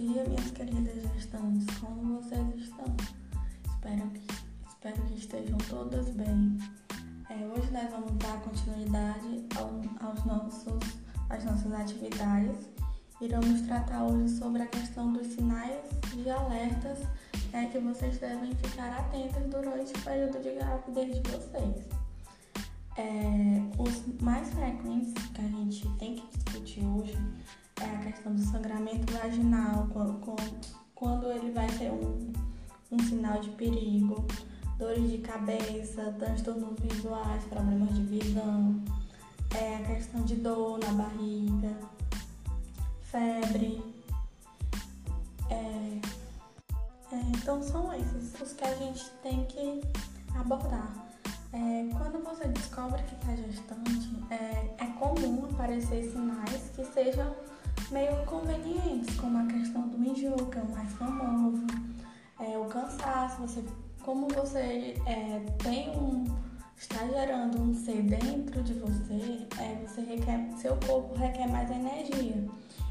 dia, minhas queridas gestantes. Como vocês estão? Espero que, espero que estejam todas bem. É, hoje nós vamos dar continuidade ao, aos nossos, às nossas atividades. Iremos tratar hoje sobre a questão dos sinais de alertas né, que vocês devem ficar atentos durante o período de gravidez de vocês. É, os mais frequentes que a gente tem que discutir hoje é a questão do sangramento vaginal, quando, quando ele vai ser um, um sinal de perigo, dores de cabeça, transtornos visuais, problemas de visão, é a questão de dor na barriga, febre. É, é, então são esses os que a gente tem que abordar. É, quando você descobre que está gestante, é, é comum aparecer sinais que sejam meio inconvenientes, como a questão do enjoo, que é o mais famoso, é, o cansaço, você, como você é, tem um. está gerando um ser dentro de você, é, você requer, seu corpo requer mais energia.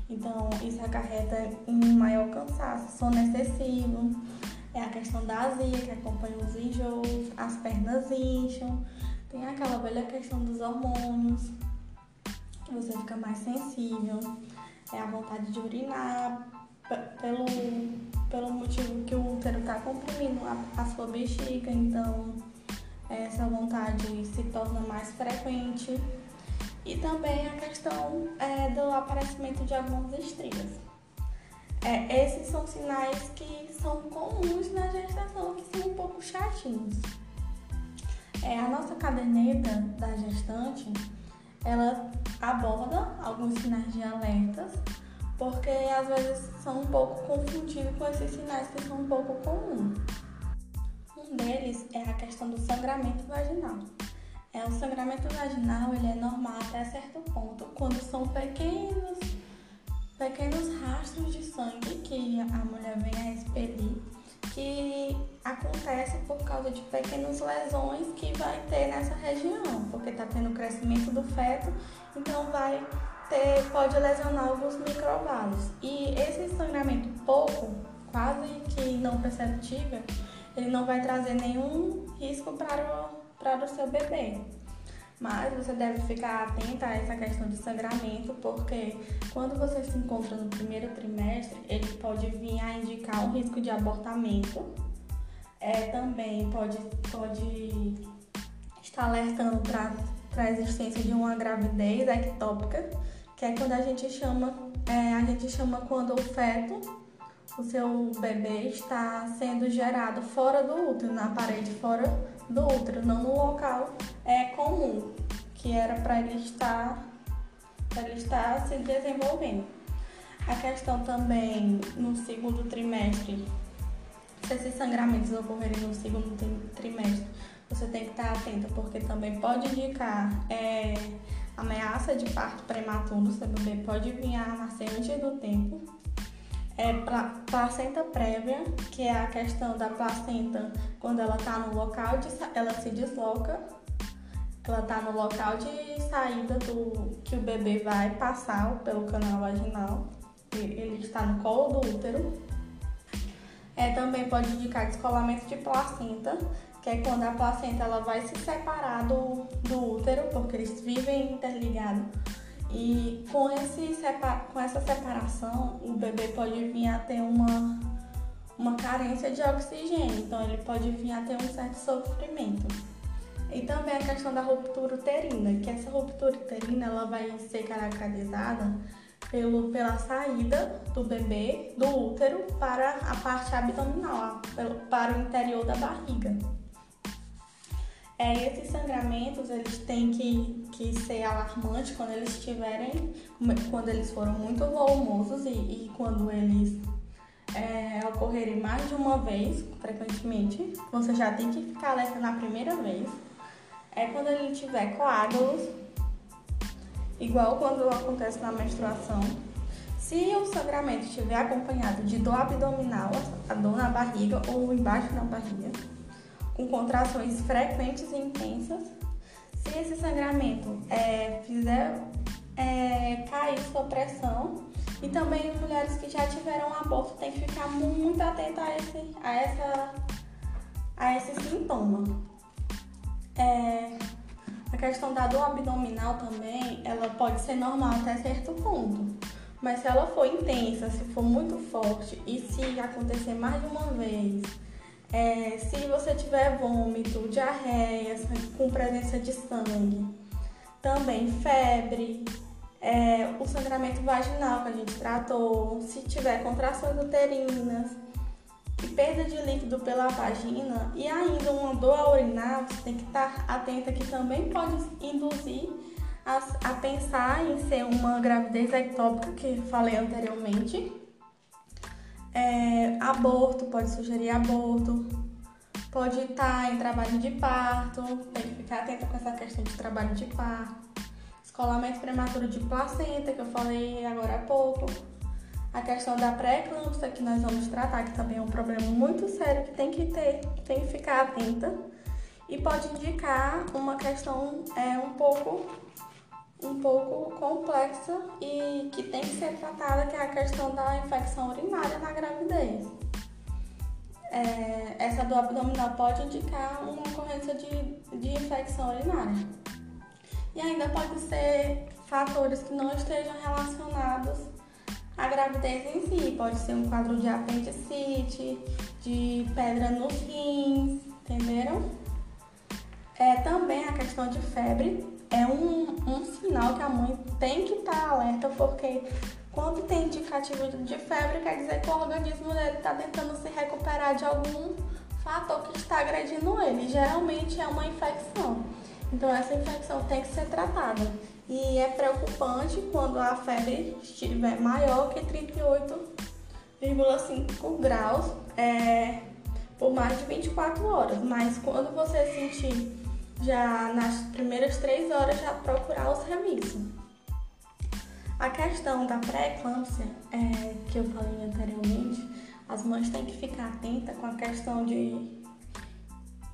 Então isso acarreta um maior cansaço, sono excessivo, é a questão da azia que acompanha os enjoos, as pernas incham, tem aquela velha questão dos hormônios, que você fica mais sensível é a vontade de urinar, pelo, pelo motivo que o útero está comprimindo a, a, sua bexiga, então essa vontade se torna mais frequente. E também a questão é, do aparecimento de algumas estrias. É, esses são sinais que são comuns na gestação, que são um pouco chatinhos. É, a nossa caderneta da gestante ela aborda alguns sinais de alertas, porque às vezes são um pouco confundidos com esses sinais que são um pouco comuns. Um deles é a questão do sangramento vaginal. É, o sangramento vaginal ele é normal até certo ponto, quando são pequenos, pequenos rastros de sangue que a mulher vem a expelir acontece por causa de pequenas lesões que vai ter nessa região, porque está tendo crescimento do feto, então vai ter, pode lesionar alguns microvalos. E esse sangramento pouco, quase que não perceptível, ele não vai trazer nenhum risco para o, para o seu bebê. Mas você deve ficar atenta a essa questão de sangramento, porque quando você se encontra no primeiro trimestre, ele pode vir a indicar um risco de abortamento. É, também pode, pode estar alertando para a existência de uma gravidez ectópica, que é quando a gente chama, é, a gente chama quando o feto, o seu bebê, está sendo gerado fora do útero, na parede fora do útero, não no local é, comum, que era para ele estar para ele estar se desenvolvendo. A questão também no segundo trimestre, se esses sangramentos ocorrerem no segundo trimestre, você tem que estar atenta, porque também pode indicar é, ameaça de parto prematuro, seu bebê pode vir a nascer antes do tempo. É placenta prévia, que é a questão da placenta. Quando ela está no local de ela se desloca, ela está no local de saída do que o bebê vai passar pelo canal vaginal, ele está no colo do útero. É, também pode indicar descolamento de placenta, que é quando a placenta ela vai se separar do, do útero, porque eles vivem interligados e com, esse, com essa separação, o bebê pode vir a ter uma, uma carência de oxigênio, então ele pode vir a ter um certo sofrimento. E também a questão da ruptura uterina, que essa ruptura uterina ela vai ser caracterizada pelo, pela saída do bebê do útero para a parte abdominal, para o interior da barriga. É, esses sangramentos eles têm que, que ser alarmantes quando eles estiverem, quando eles foram muito volumosos e, e quando eles é, ocorrerem mais de uma vez, frequentemente, você já tem que ficar alerta na primeira vez. É quando ele tiver coágulos, igual quando acontece na menstruação. Se o sangramento estiver acompanhado de dor abdominal, a dor na barriga ou embaixo da barriga, com contrações frequentes e intensas. Se esse sangramento é, fizer é, cair sua pressão E também mulheres que já tiveram aborto têm que ficar muito atenta a esse, a essa, a esse sintoma. É, a questão da dor abdominal também, ela pode ser normal até certo ponto. Mas se ela for intensa, se for muito forte e se acontecer mais de uma vez, é, se você tiver vômito, diarreia, com presença de sangue, também febre, é, o sangramento vaginal que a gente tratou, se tiver contrações uterinas perda de líquido pela vagina e ainda uma dor a urinar, você tem que estar atenta que também pode induzir a, a pensar em ser uma gravidez ectópica, que falei anteriormente. É, aborto, pode sugerir aborto, pode estar em trabalho de parto, tem que ficar atenta com essa questão de trabalho de parto. Escolamento prematuro de placenta, que eu falei agora há pouco. A questão da pré-eclâmpsia, que nós vamos tratar, que também é um problema muito sério que tem que ter, tem que ficar atenta. E pode indicar uma questão é, um pouco um pouco complexa e que tem que ser tratada, que é a questão da infecção urinária na gravidez. É, essa dor abdominal pode indicar uma ocorrência de, de infecção urinária. E ainda pode ser fatores que não estejam relacionados à gravidez em si. Pode ser um quadro de apendicite, de pedra nos rins, entenderam? É, também a questão de febre é um, um sinal que a mãe tem que estar tá alerta, porque quando tem indicativo de febre, quer dizer que o organismo dele está tentando se recuperar de algum fator que está agredindo ele. Geralmente é uma infecção. Então essa infecção tem que ser tratada. E é preocupante quando a febre estiver maior que 38,5 graus é, por mais de 24 horas. Mas quando você sentir já nas primeiras três horas já procurar os serviços. A questão da pré-eclâmpsia, é, que eu falei anteriormente, as mães têm que ficar atentas com a questão de,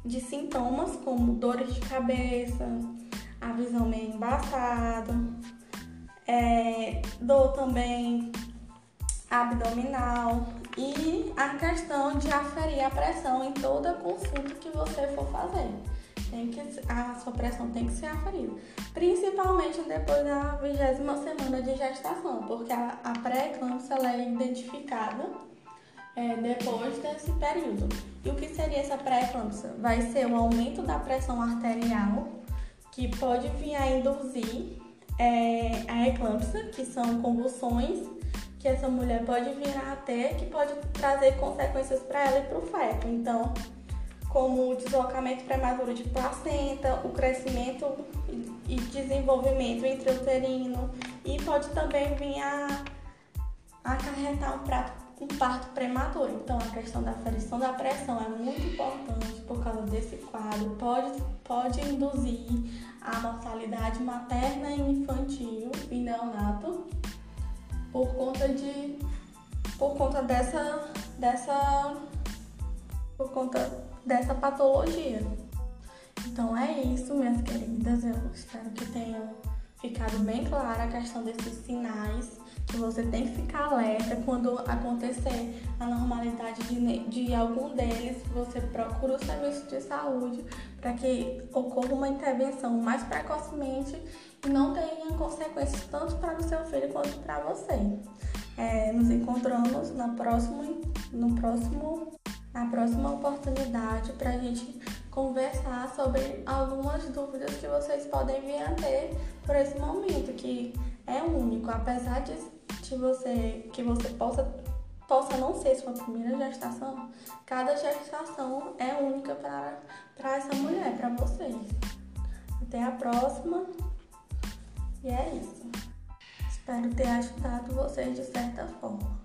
de sintomas como dores de cabeça, a visão meio embaçada, é, dor também abdominal e a questão de aferir a pressão em toda consulta que você for fazer tem que, a sua pressão tem que ser aferida. Principalmente depois da vigésima semana de gestação, porque a, a pré-eclâmpsia é identificada é, depois desse período. E o que seria essa pré-eclâmpsia? Vai ser o aumento da pressão arterial, que pode vir a induzir é, a eclâmpsia, que são convulsões que essa mulher pode vir a ter, que pode trazer consequências para ela e para o feto. Então, como o deslocamento prematuro de placenta, o crescimento e desenvolvimento intrauterino e pode também vir a acarretar um, prato, um parto prematuro. Então, a questão da aferição da pressão é muito importante por causa desse quadro. Pode, pode induzir a mortalidade materna e infantil e neonato por conta de por conta dessa dessa por conta dessa patologia. Então é isso, minhas queridas. Eu espero que tenham ficado bem clara a questão desses sinais que você tem que ficar alerta quando acontecer a normalidade de, de algum deles, você procura o serviço de saúde para que ocorra uma intervenção mais precocemente e não tenha consequências tanto para o seu filho quanto para você. É, nos encontramos na próxima, no próximo na próxima oportunidade para a gente conversar sobre algumas dúvidas que vocês podem vir a ter por esse momento, que é único, apesar de, de você que você possa possa não ser sua primeira gestação, cada gestação é única para, essa mulher, para vocês. Até a próxima. E é isso. Espero ter ajudado vocês de certa forma.